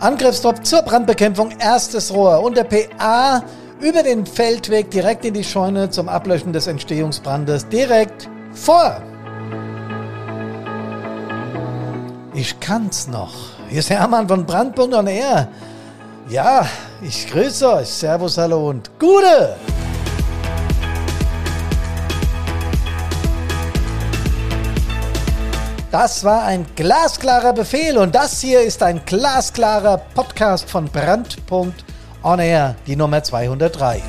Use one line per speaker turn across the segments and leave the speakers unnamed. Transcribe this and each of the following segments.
Angriffstrupp zur Brandbekämpfung, erstes Rohr und der PA über den Feldweg direkt in die Scheune zum Ablöschen des Entstehungsbrandes direkt vor. Ich kann's noch. Hier ist Hermann von Brandpunkt on Air. Ja, ich grüße euch. Servus, hallo und Gute! Das war ein glasklarer Befehl und das hier ist ein glasklarer Podcast von Brandpunkt On Air, die Nummer 203.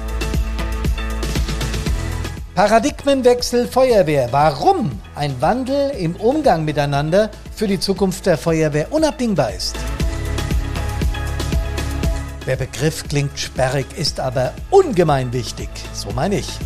Paradigmenwechsel Feuerwehr. Warum ein Wandel im Umgang miteinander für die Zukunft der Feuerwehr unabdingbar ist. Der Begriff klingt sperrig, ist aber ungemein wichtig. So meine ich.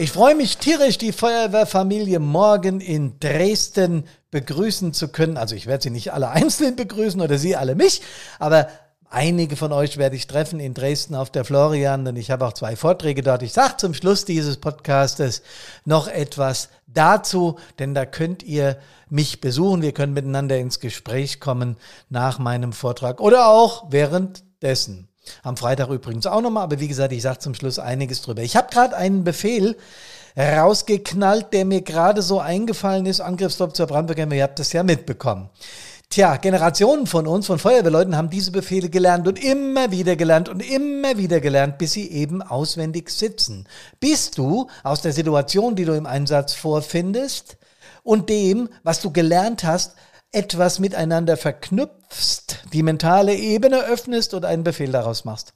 Ich freue mich tierisch, die Feuerwehrfamilie morgen in Dresden begrüßen zu können. Also ich werde sie nicht alle einzeln begrüßen oder sie alle mich, aber einige von euch werde ich treffen in Dresden auf der Florian, denn ich habe auch zwei Vorträge dort. Ich sage zum Schluss dieses Podcastes noch etwas dazu, denn da könnt ihr mich besuchen. Wir können miteinander ins Gespräch kommen nach meinem Vortrag oder auch währenddessen. Am Freitag übrigens auch nochmal, aber wie gesagt, ich sage zum Schluss einiges drüber. Ich habe gerade einen Befehl rausgeknallt, der mir gerade so eingefallen ist. Angriffsstopp zur Brandbekämpfung, ihr habt das ja mitbekommen. Tja, Generationen von uns, von Feuerwehrleuten, haben diese Befehle gelernt und immer wieder gelernt und immer wieder gelernt, bis sie eben auswendig sitzen. Bist du aus der Situation, die du im Einsatz vorfindest und dem, was du gelernt hast, etwas miteinander verknüpfst, die mentale Ebene öffnest und einen Befehl daraus machst.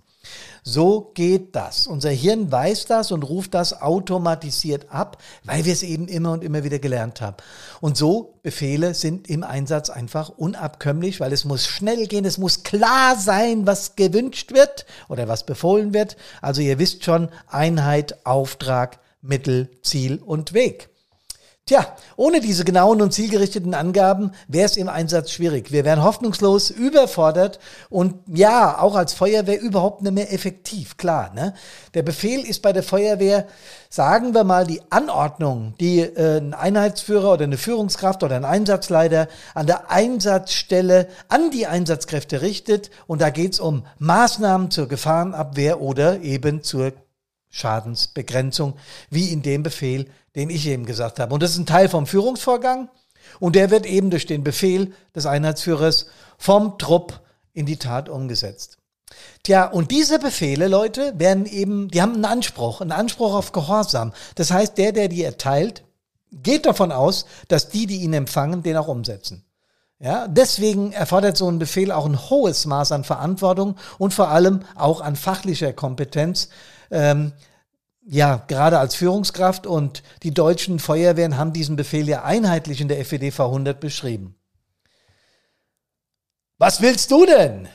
So geht das. Unser Hirn weiß das und ruft das automatisiert ab, weil wir es eben immer und immer wieder gelernt haben. Und so Befehle sind im Einsatz einfach unabkömmlich, weil es muss schnell gehen, es muss klar sein, was gewünscht wird oder was befohlen wird. Also ihr wisst schon, Einheit, Auftrag, Mittel, Ziel und Weg. Tja, ohne diese genauen und zielgerichteten Angaben wäre es im Einsatz schwierig. Wir wären hoffnungslos überfordert und ja, auch als Feuerwehr überhaupt nicht mehr effektiv, klar. Ne? Der Befehl ist bei der Feuerwehr, sagen wir mal, die Anordnung, die äh, ein Einheitsführer oder eine Führungskraft oder ein Einsatzleiter an der Einsatzstelle an die Einsatzkräfte richtet. Und da geht es um Maßnahmen zur Gefahrenabwehr oder eben zur Schadensbegrenzung, wie in dem Befehl, den ich eben gesagt habe. Und das ist ein Teil vom Führungsvorgang und der wird eben durch den Befehl des Einheitsführers vom Trupp in die Tat umgesetzt. Tja, und diese Befehle, Leute, werden eben, die haben einen Anspruch, einen Anspruch auf Gehorsam. Das heißt, der, der die erteilt, geht davon aus, dass die, die ihn empfangen, den auch umsetzen. Ja, deswegen erfordert so ein Befehl auch ein hohes Maß an Verantwortung und vor allem auch an fachlicher Kompetenz, ähm, ja, gerade als Führungskraft und die deutschen Feuerwehren haben diesen Befehl ja einheitlich in der FEDV 100 beschrieben. Was willst du denn?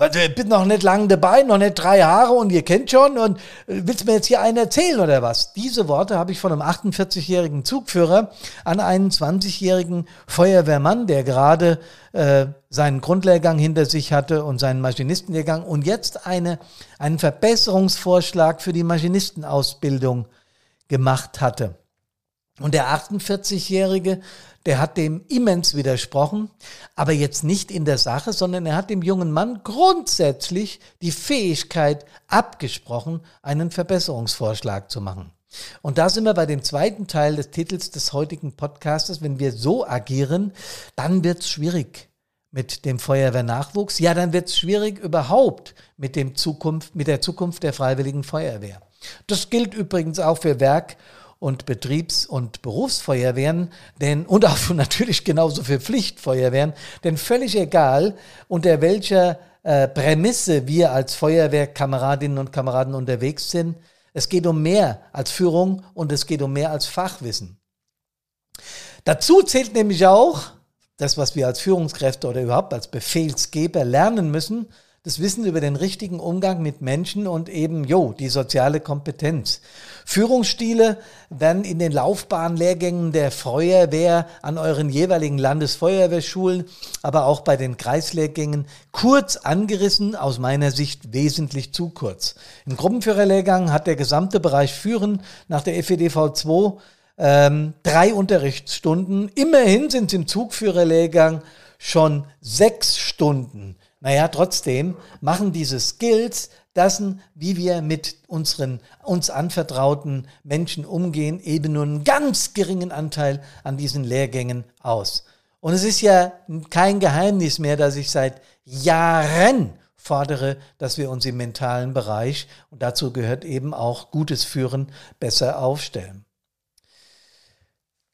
Ich bin noch nicht lange dabei, noch nicht drei Jahre und ihr kennt schon und äh, willst mir jetzt hier einen erzählen oder was? Diese Worte habe ich von einem 48-jährigen Zugführer an einen 20-jährigen Feuerwehrmann, der gerade äh, seinen Grundlehrgang hinter sich hatte und seinen Maschinistenlehrgang und jetzt eine, einen Verbesserungsvorschlag für die Maschinistenausbildung gemacht hatte. Und der 48-Jährige der hat dem immens widersprochen, aber jetzt nicht in der Sache, sondern er hat dem jungen Mann grundsätzlich die Fähigkeit abgesprochen, einen Verbesserungsvorschlag zu machen. Und da sind wir bei dem zweiten Teil des Titels des heutigen Podcastes. Wenn wir so agieren, dann wird es schwierig mit dem Feuerwehrnachwuchs. Ja, dann wird es schwierig überhaupt mit, dem Zukunft, mit der Zukunft der Freiwilligen Feuerwehr. Das gilt übrigens auch für Werk- und Betriebs- und Berufsfeuerwehren, denn, und auch natürlich genauso für Pflichtfeuerwehren, denn völlig egal, unter welcher äh, Prämisse wir als Feuerwehrkameradinnen und Kameraden unterwegs sind, es geht um mehr als Führung und es geht um mehr als Fachwissen. Dazu zählt nämlich auch das, was wir als Führungskräfte oder überhaupt als Befehlsgeber lernen müssen, das Wissen über den richtigen Umgang mit Menschen und eben, jo, die soziale Kompetenz. Führungsstile werden in den Laufbahnlehrgängen der Feuerwehr an euren jeweiligen Landesfeuerwehrschulen, aber auch bei den Kreislehrgängen kurz angerissen, aus meiner Sicht wesentlich zu kurz. Im Gruppenführerlehrgang hat der gesamte Bereich Führen nach der FEDV 2 ähm, drei Unterrichtsstunden. Immerhin sind im Zugführerlehrgang schon sechs Stunden. Naja, trotzdem machen diese Skills das, wie wir mit unseren uns anvertrauten Menschen umgehen, eben nur einen ganz geringen Anteil an diesen Lehrgängen aus. Und es ist ja kein Geheimnis mehr, dass ich seit Jahren fordere, dass wir uns im mentalen Bereich, und dazu gehört eben auch gutes Führen, besser aufstellen.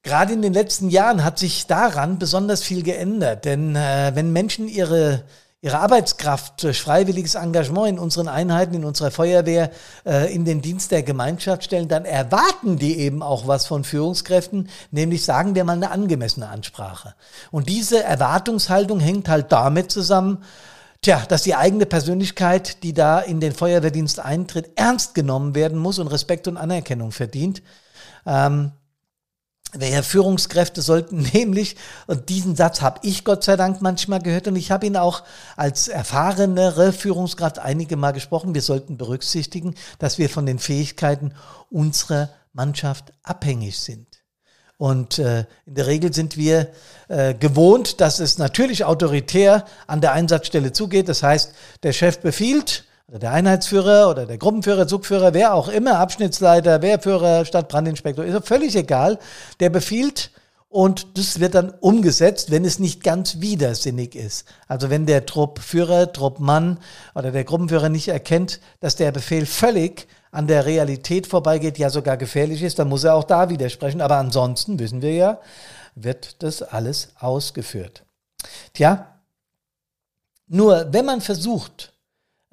Gerade in den letzten Jahren hat sich daran besonders viel geändert, denn äh, wenn Menschen ihre ihre Arbeitskraft durch freiwilliges Engagement in unseren Einheiten, in unserer Feuerwehr, äh, in den Dienst der Gemeinschaft stellen, dann erwarten die eben auch was von Führungskräften, nämlich sagen wir mal eine angemessene Ansprache. Und diese Erwartungshaltung hängt halt damit zusammen, Tja, dass die eigene Persönlichkeit, die da in den Feuerwehrdienst eintritt, ernst genommen werden muss und Respekt und Anerkennung verdient. Ähm, Wer Führungskräfte sollten nämlich, und diesen Satz habe ich Gott sei Dank manchmal gehört und ich habe ihn auch als erfahrenere Führungskraft einige Mal gesprochen, wir sollten berücksichtigen, dass wir von den Fähigkeiten unserer Mannschaft abhängig sind. Und äh, in der Regel sind wir äh, gewohnt, dass es natürlich autoritär an der Einsatzstelle zugeht. Das heißt, der Chef befiehlt, oder der Einheitsführer oder der Gruppenführer, Zugführer, wer auch immer, Abschnittsleiter, Wehrführer, Stadtbrandinspektor, ist völlig egal, der befiehlt und das wird dann umgesetzt, wenn es nicht ganz widersinnig ist. Also wenn der Truppführer, Truppmann oder der Gruppenführer nicht erkennt, dass der Befehl völlig an der Realität vorbeigeht, ja sogar gefährlich ist, dann muss er auch da widersprechen. Aber ansonsten, wissen wir ja, wird das alles ausgeführt. Tja, nur wenn man versucht,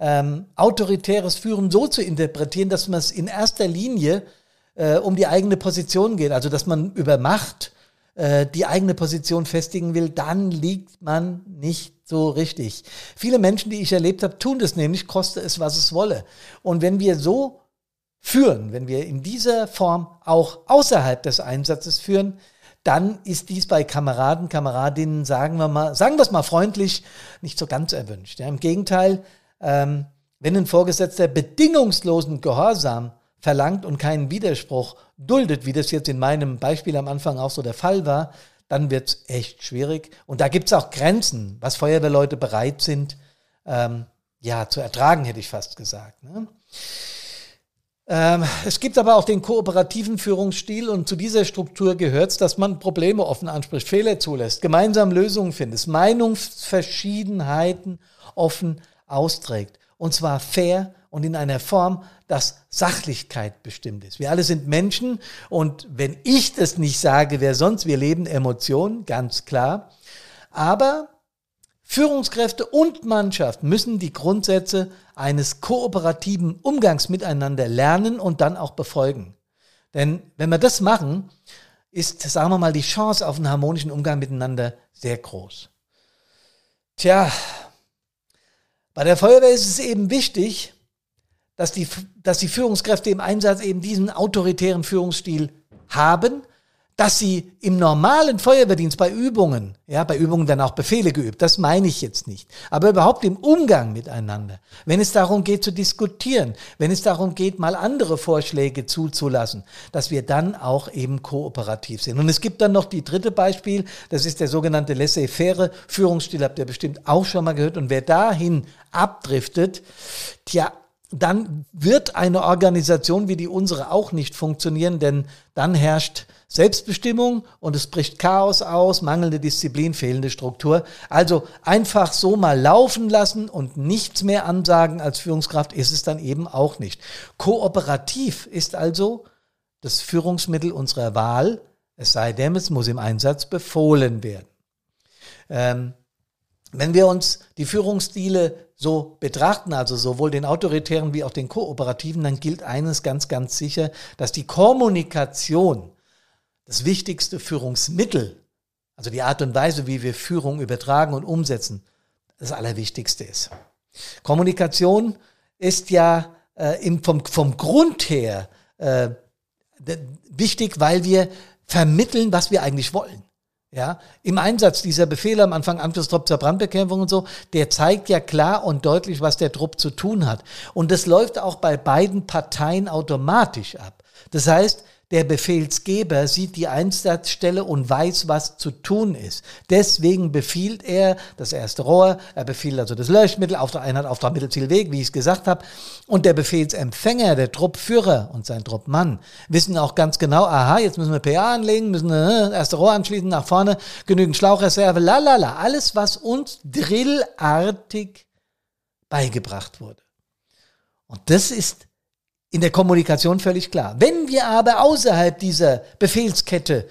ähm, autoritäres Führen so zu interpretieren, dass man es in erster Linie äh, um die eigene Position geht, also dass man über Macht äh, die eigene Position festigen will, dann liegt man nicht so richtig. Viele Menschen, die ich erlebt habe, tun das nämlich, koste es, was es wolle. Und wenn wir so führen, wenn wir in dieser Form auch außerhalb des Einsatzes führen, dann ist dies bei Kameraden, Kameradinnen, sagen wir mal, sagen wir es mal freundlich, nicht so ganz erwünscht. Ja, Im Gegenteil, ähm, wenn ein Vorgesetzter bedingungslosen Gehorsam verlangt und keinen Widerspruch duldet, wie das jetzt in meinem Beispiel am Anfang auch so der Fall war, dann wird es echt schwierig. Und da gibt es auch Grenzen, was Feuerwehrleute bereit sind, ähm, ja, zu ertragen, hätte ich fast gesagt. Ne? Ähm, es gibt aber auch den kooperativen Führungsstil und zu dieser Struktur gehört es, dass man Probleme offen anspricht, Fehler zulässt, gemeinsam Lösungen findet, Meinungsverschiedenheiten offen austrägt. Und zwar fair und in einer Form, dass Sachlichkeit bestimmt ist. Wir alle sind Menschen und wenn ich das nicht sage, wer sonst? Wir leben Emotionen, ganz klar. Aber Führungskräfte und Mannschaft müssen die Grundsätze eines kooperativen Umgangs miteinander lernen und dann auch befolgen. Denn wenn wir das machen, ist, sagen wir mal, die Chance auf einen harmonischen Umgang miteinander sehr groß. Tja, bei der Feuerwehr ist es eben wichtig, dass die, dass die Führungskräfte im Einsatz eben diesen autoritären Führungsstil haben, dass sie im normalen Feuerwehrdienst bei Übungen, ja, bei Übungen dann auch Befehle geübt, das meine ich jetzt nicht, aber überhaupt im Umgang miteinander, wenn es darum geht zu diskutieren, wenn es darum geht, mal andere Vorschläge zuzulassen, dass wir dann auch eben kooperativ sind. Und es gibt dann noch die dritte Beispiel, das ist der sogenannte laissez-faire Führungsstil, habt ihr bestimmt auch schon mal gehört. Und wer dahin abdriftet, tja, dann wird eine Organisation wie die unsere auch nicht funktionieren, denn dann herrscht Selbstbestimmung und es bricht Chaos aus, mangelnde Disziplin, fehlende Struktur. Also einfach so mal laufen lassen und nichts mehr ansagen als Führungskraft ist es dann eben auch nicht. Kooperativ ist also das Führungsmittel unserer Wahl, es sei denn, es muss im Einsatz befohlen werden. Ähm, wenn wir uns die Führungsstile so betrachten, also sowohl den autoritären wie auch den kooperativen, dann gilt eines ganz, ganz sicher, dass die Kommunikation das wichtigste Führungsmittel, also die Art und Weise, wie wir Führung übertragen und umsetzen, das Allerwichtigste ist. Kommunikation ist ja äh, im, vom, vom Grund her äh, wichtig, weil wir vermitteln, was wir eigentlich wollen. Ja, im Einsatz dieser Befehle am Anfang Anschlusstrupp zur Brandbekämpfung und so, der zeigt ja klar und deutlich, was der Trupp zu tun hat. Und das läuft auch bei beiden Parteien automatisch ab. Das heißt, der Befehlsgeber sieht die Einsatzstelle und weiß, was zu tun ist. Deswegen befiehlt er das erste Rohr, er befiehlt also das Löschmittel, Auftrag Auftrag Mittelzielweg, wie ich es gesagt habe. Und der Befehlsempfänger, der Truppführer und sein Truppmann wissen auch ganz genau, aha, jetzt müssen wir PA anlegen, müssen äh, das erste Rohr anschließen, nach vorne, genügend Schlauchreserve, lalala. Alles, was uns drillartig beigebracht wurde. Und das ist in der Kommunikation völlig klar. Wenn wir aber außerhalb dieser Befehlskette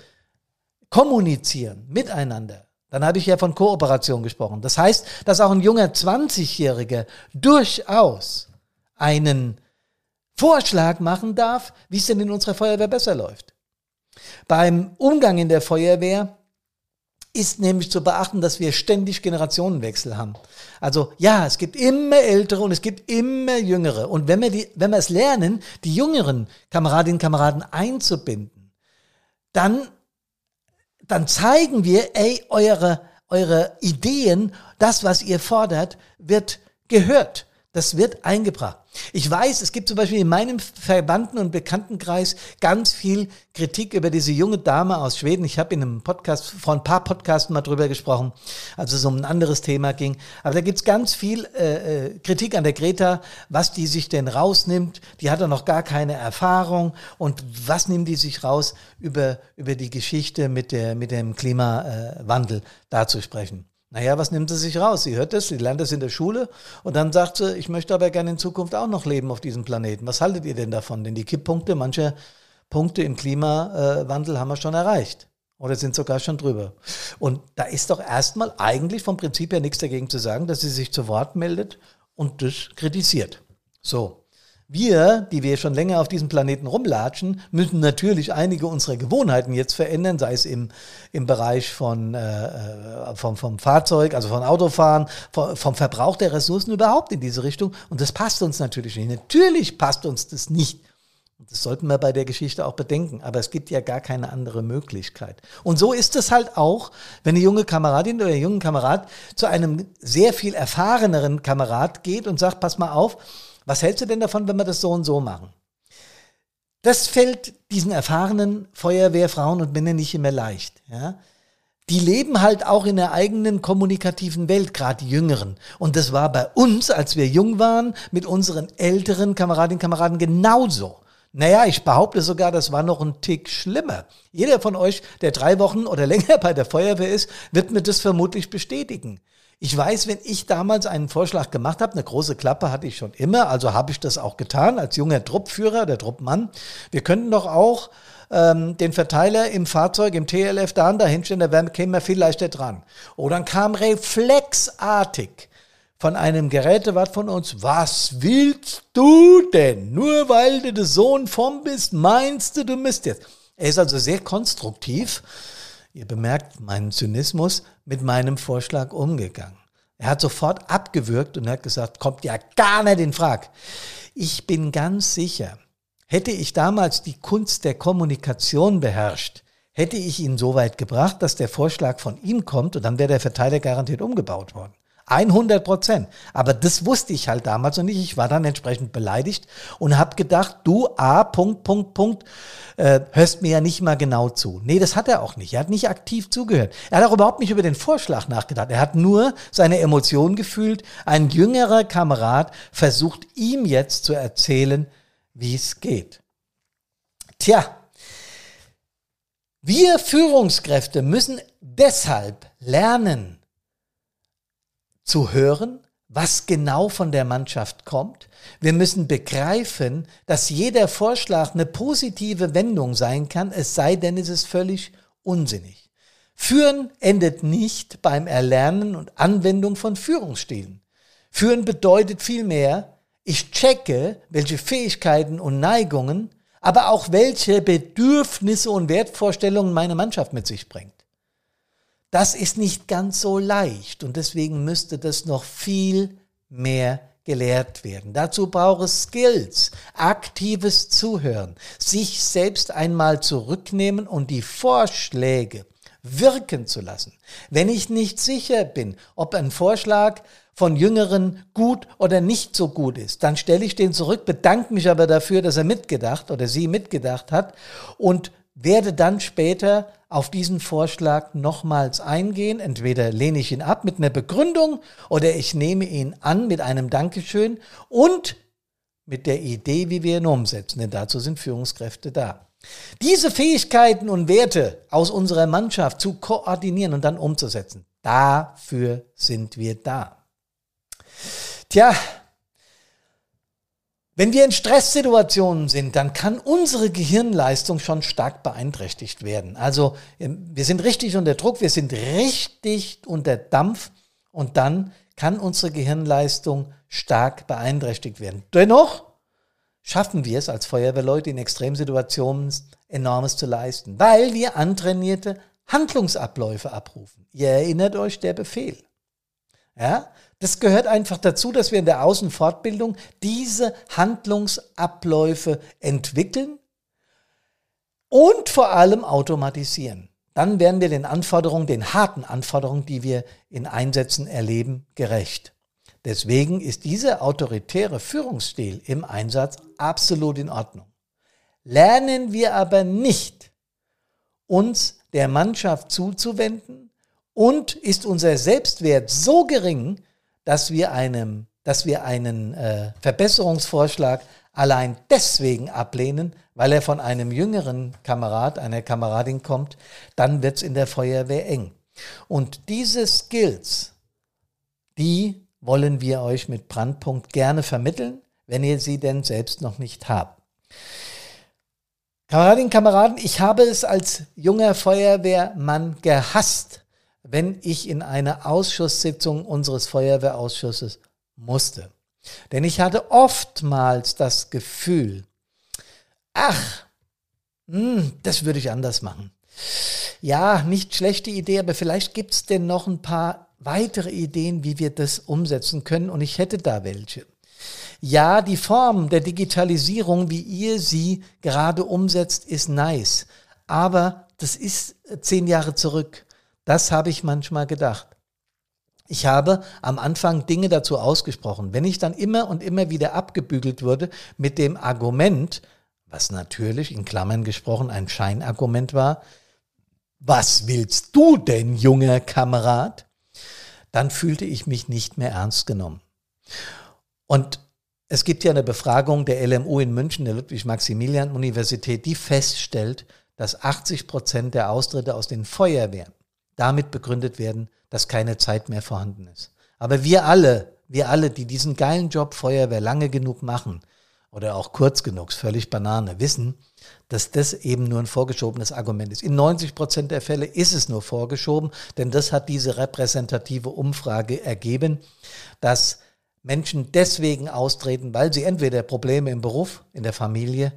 kommunizieren miteinander, dann habe ich ja von Kooperation gesprochen. Das heißt, dass auch ein junger 20-Jähriger durchaus einen Vorschlag machen darf, wie es denn in unserer Feuerwehr besser läuft. Beim Umgang in der Feuerwehr ist nämlich zu beachten, dass wir ständig Generationenwechsel haben. Also ja, es gibt immer ältere und es gibt immer jüngere. Und wenn wir, die, wenn wir es lernen, die jüngeren Kameradinnen und Kameraden einzubinden, dann, dann zeigen wir, ey, eure, eure Ideen, das, was ihr fordert, wird gehört. Das wird eingebracht. Ich weiß, es gibt zum Beispiel in meinem Verbanden- und Bekanntenkreis ganz viel Kritik über diese junge Dame aus Schweden. Ich habe in einem Podcast, vor ein paar Podcasten mal drüber gesprochen, als es um ein anderes Thema ging. Aber da gibt's ganz viel äh, äh, Kritik an der Greta, was die sich denn rausnimmt. Die hat doch noch gar keine Erfahrung. Und was nimmt die sich raus, über, über die Geschichte mit, der, mit dem Klimawandel da zu sprechen? Naja, was nimmt sie sich raus? Sie hört das, sie lernt das in der Schule und dann sagt sie, ich möchte aber gerne in Zukunft auch noch leben auf diesem Planeten. Was haltet ihr denn davon? Denn die Kipppunkte, manche Punkte im Klimawandel haben wir schon erreicht oder sind sogar schon drüber. Und da ist doch erstmal eigentlich vom Prinzip her nichts dagegen zu sagen, dass sie sich zu Wort meldet und das kritisiert. So. Wir, die wir schon länger auf diesem Planeten rumlatschen, müssen natürlich einige unserer Gewohnheiten jetzt verändern, sei es im, im Bereich von, äh, äh vom, vom Fahrzeug, also von Autofahren, vom, vom Verbrauch der Ressourcen überhaupt in diese Richtung. Und das passt uns natürlich nicht. Natürlich passt uns das nicht. Das sollten wir bei der Geschichte auch bedenken. Aber es gibt ja gar keine andere Möglichkeit. Und so ist es halt auch, wenn eine junge Kameradin oder ein junger Kamerad zu einem sehr viel erfahreneren Kamerad geht und sagt, pass mal auf, was hältst du denn davon, wenn wir das so und so machen? Das fällt diesen erfahrenen Feuerwehrfrauen und Männern nicht immer leicht. Ja? Die leben halt auch in der eigenen kommunikativen Welt, gerade die Jüngeren. Und das war bei uns, als wir jung waren, mit unseren älteren Kameradinnen und Kameraden genauso. Naja, ich behaupte sogar, das war noch ein Tick schlimmer. Jeder von euch, der drei Wochen oder länger bei der Feuerwehr ist, wird mir das vermutlich bestätigen. Ich weiß, wenn ich damals einen Vorschlag gemacht habe, eine große Klappe hatte ich schon immer, also habe ich das auch getan als junger Truppführer, der Truppmann. Wir könnten doch auch ähm, den Verteiler im Fahrzeug, im TLF da dahinstellen, da käme man viel leichter dran. Oder dann kam reflexartig von einem Gerätewart von uns, was willst du denn? Nur weil du der Sohn vom bist, meinst du, du müsst jetzt. Er ist also sehr konstruktiv ihr bemerkt meinen Zynismus, mit meinem Vorschlag umgegangen. Er hat sofort abgewürgt und hat gesagt, kommt ja gar nicht in Frage. Ich bin ganz sicher, hätte ich damals die Kunst der Kommunikation beherrscht, hätte ich ihn so weit gebracht, dass der Vorschlag von ihm kommt und dann wäre der Verteiler garantiert umgebaut worden. 100 Prozent. Aber das wusste ich halt damals noch nicht. Ich war dann entsprechend beleidigt und habe gedacht, du A, Punkt, Punkt, Punkt, äh, hörst mir ja nicht mal genau zu. Nee, das hat er auch nicht. Er hat nicht aktiv zugehört. Er hat auch überhaupt nicht über den Vorschlag nachgedacht. Er hat nur seine Emotionen gefühlt. Ein jüngerer Kamerad versucht ihm jetzt zu erzählen, wie es geht. Tja, wir Führungskräfte müssen deshalb lernen, zu hören, was genau von der Mannschaft kommt. Wir müssen begreifen, dass jeder Vorschlag eine positive Wendung sein kann, es sei denn, es ist völlig unsinnig. Führen endet nicht beim Erlernen und Anwendung von Führungsstilen. Führen bedeutet vielmehr, ich checke, welche Fähigkeiten und Neigungen, aber auch welche Bedürfnisse und Wertvorstellungen meine Mannschaft mit sich bringt. Das ist nicht ganz so leicht und deswegen müsste das noch viel mehr gelehrt werden. Dazu braucht es Skills, aktives Zuhören, sich selbst einmal zurücknehmen und die Vorschläge wirken zu lassen. Wenn ich nicht sicher bin, ob ein Vorschlag von Jüngeren gut oder nicht so gut ist. Dann stelle ich den zurück, bedanke mich aber dafür, dass er mitgedacht oder sie mitgedacht hat und werde dann später auf diesen Vorschlag nochmals eingehen. Entweder lehne ich ihn ab mit einer Begründung oder ich nehme ihn an mit einem Dankeschön und mit der Idee, wie wir ihn umsetzen. Denn dazu sind Führungskräfte da. Diese Fähigkeiten und Werte aus unserer Mannschaft zu koordinieren und dann umzusetzen, dafür sind wir da. Tja, wenn wir in Stresssituationen sind, dann kann unsere Gehirnleistung schon stark beeinträchtigt werden. Also ähm, wir sind richtig unter Druck, wir sind richtig unter Dampf und dann kann unsere Gehirnleistung stark beeinträchtigt werden. Dennoch schaffen wir es als Feuerwehrleute in Extremsituationen enormes zu leisten, weil wir antrainierte Handlungsabläufe abrufen. Ihr erinnert euch der Befehl. Ja, das gehört einfach dazu, dass wir in der Außenfortbildung diese Handlungsabläufe entwickeln und vor allem automatisieren. Dann werden wir den Anforderungen, den harten Anforderungen, die wir in Einsätzen erleben, gerecht. Deswegen ist dieser autoritäre Führungsstil im Einsatz absolut in Ordnung. Lernen wir aber nicht, uns der Mannschaft zuzuwenden und ist unser Selbstwert so gering, dass wir, einem, dass wir einen äh, Verbesserungsvorschlag allein deswegen ablehnen, weil er von einem jüngeren Kamerad, einer Kameradin kommt, dann wird es in der Feuerwehr eng. Und diese Skills, die wollen wir euch mit Brandpunkt gerne vermitteln, wenn ihr sie denn selbst noch nicht habt. Kameradinnen, Kameraden, ich habe es als junger Feuerwehrmann gehasst, wenn ich in eine Ausschusssitzung unseres Feuerwehrausschusses musste. Denn ich hatte oftmals das Gefühl, ach, mh, hm, das würde ich anders machen. Ja, nicht schlechte Idee, aber vielleicht gibt es denn noch ein paar weitere Ideen, wie wir das umsetzen können und ich hätte da welche. Ja, die Form der Digitalisierung, wie ihr sie gerade umsetzt, ist nice, aber das ist zehn Jahre zurück. Das habe ich manchmal gedacht. Ich habe am Anfang Dinge dazu ausgesprochen. Wenn ich dann immer und immer wieder abgebügelt wurde mit dem Argument, was natürlich in Klammern gesprochen ein Scheinargument war, was willst du denn, junger Kamerad? Dann fühlte ich mich nicht mehr ernst genommen. Und es gibt ja eine Befragung der LMU in München, der Ludwig-Maximilian-Universität, die feststellt, dass 80 Prozent der Austritte aus den Feuerwehren damit begründet werden, dass keine Zeit mehr vorhanden ist. Aber wir alle, wir alle, die diesen geilen Job Feuerwehr lange genug machen oder auch kurz genug, völlig Banane, wissen, dass das eben nur ein vorgeschobenes Argument ist. In 90 Prozent der Fälle ist es nur vorgeschoben, denn das hat diese repräsentative Umfrage ergeben, dass Menschen deswegen austreten, weil sie entweder Probleme im Beruf, in der Familie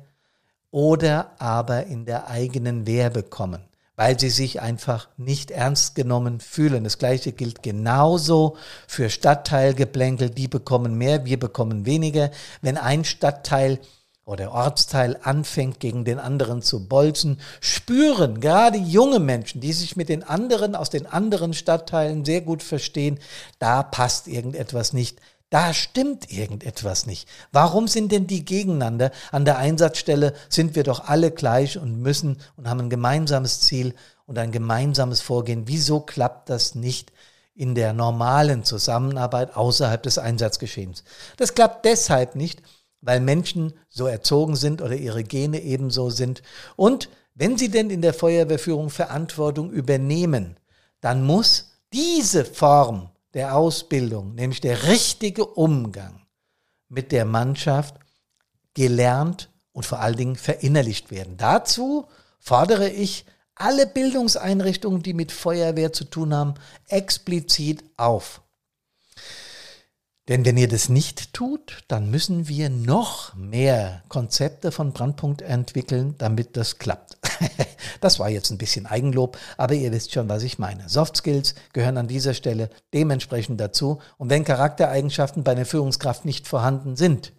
oder aber in der eigenen Wehr bekommen weil sie sich einfach nicht ernst genommen fühlen. Das gleiche gilt genauso für Stadtteilgeplänkel. Die bekommen mehr, wir bekommen weniger. Wenn ein Stadtteil oder Ortsteil anfängt, gegen den anderen zu bolzen, spüren gerade junge Menschen, die sich mit den anderen aus den anderen Stadtteilen sehr gut verstehen, da passt irgendetwas nicht. Da stimmt irgendetwas nicht. Warum sind denn die gegeneinander? An der Einsatzstelle sind wir doch alle gleich und müssen und haben ein gemeinsames Ziel und ein gemeinsames Vorgehen. Wieso klappt das nicht in der normalen Zusammenarbeit außerhalb des Einsatzgeschehens? Das klappt deshalb nicht, weil Menschen so erzogen sind oder ihre Gene ebenso sind. Und wenn sie denn in der Feuerwehrführung Verantwortung übernehmen, dann muss diese Form der Ausbildung, nämlich der richtige Umgang mit der Mannschaft, gelernt und vor allen Dingen verinnerlicht werden. Dazu fordere ich alle Bildungseinrichtungen, die mit Feuerwehr zu tun haben, explizit auf. Denn wenn ihr das nicht tut, dann müssen wir noch mehr Konzepte von Brandpunkt entwickeln, damit das klappt. das war jetzt ein bisschen Eigenlob, aber ihr wisst schon, was ich meine. Soft Skills gehören an dieser Stelle dementsprechend dazu. Und wenn Charaktereigenschaften bei einer Führungskraft nicht vorhanden sind,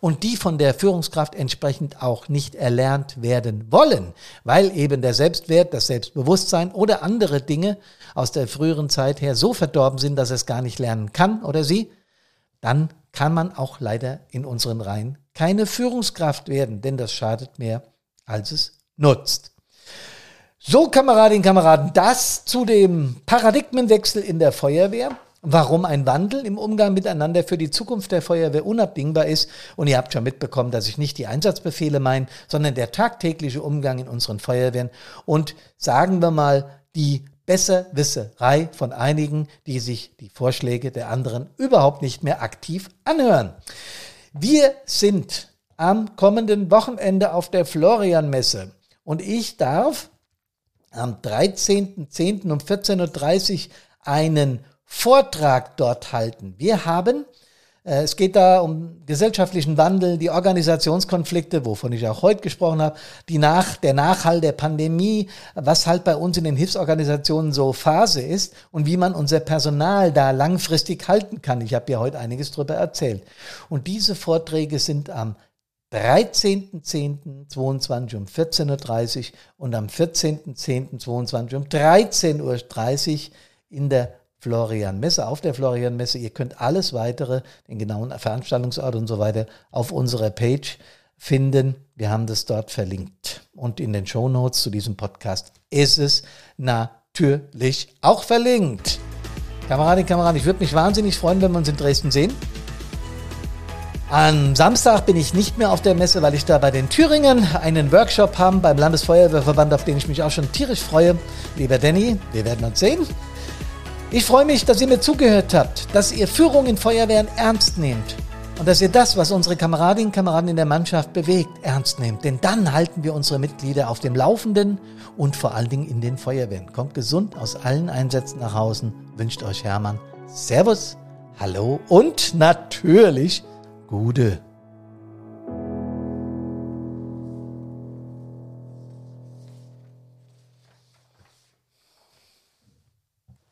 und die von der Führungskraft entsprechend auch nicht erlernt werden wollen, weil eben der Selbstwert, das Selbstbewusstsein oder andere Dinge aus der früheren Zeit her so verdorben sind, dass es gar nicht lernen kann oder sie, dann kann man auch leider in unseren Reihen keine Führungskraft werden, denn das schadet mehr, als es nutzt. So, Kameradinnen und Kameraden, das zu dem Paradigmenwechsel in der Feuerwehr warum ein Wandel im Umgang miteinander für die Zukunft der Feuerwehr unabdingbar ist. Und ihr habt schon mitbekommen, dass ich nicht die Einsatzbefehle meine, sondern der tagtägliche Umgang in unseren Feuerwehren und sagen wir mal die Besserwisserei von einigen, die sich die Vorschläge der anderen überhaupt nicht mehr aktiv anhören. Wir sind am kommenden Wochenende auf der Florianmesse und ich darf am 13.10. um 14.30 Uhr einen Vortrag dort halten. Wir haben, es geht da um gesellschaftlichen Wandel, die Organisationskonflikte, wovon ich auch heute gesprochen habe, die nach, der Nachhall der Pandemie, was halt bei uns in den Hilfsorganisationen so Phase ist und wie man unser Personal da langfristig halten kann. Ich habe ja heute einiges darüber erzählt. Und diese Vorträge sind am 13.10.22 um 14.30 Uhr und am 14.10.22 um 13.30 Uhr in der Florian Messe, auf der Florian Messe. Ihr könnt alles weitere, den genauen Veranstaltungsort und so weiter auf unserer Page finden. Wir haben das dort verlinkt. Und in den Show Notes zu diesem Podcast ist es natürlich auch verlinkt. Kameradinnen, Kameraden, ich würde mich wahnsinnig freuen, wenn wir uns in Dresden sehen. Am Samstag bin ich nicht mehr auf der Messe, weil ich da bei den Thüringen einen Workshop habe beim Landesfeuerwehrverband, auf den ich mich auch schon tierisch freue. Lieber Danny, wir werden uns sehen. Ich freue mich, dass ihr mir zugehört habt, dass ihr Führung in Feuerwehren ernst nehmt und dass ihr das, was unsere Kameradinnen und Kameraden in der Mannschaft bewegt, ernst nehmt. Denn dann halten wir unsere Mitglieder auf dem Laufenden und vor allen Dingen in den Feuerwehren. Kommt gesund aus allen Einsätzen nach Hause, wünscht euch Hermann. Servus, hallo und natürlich gute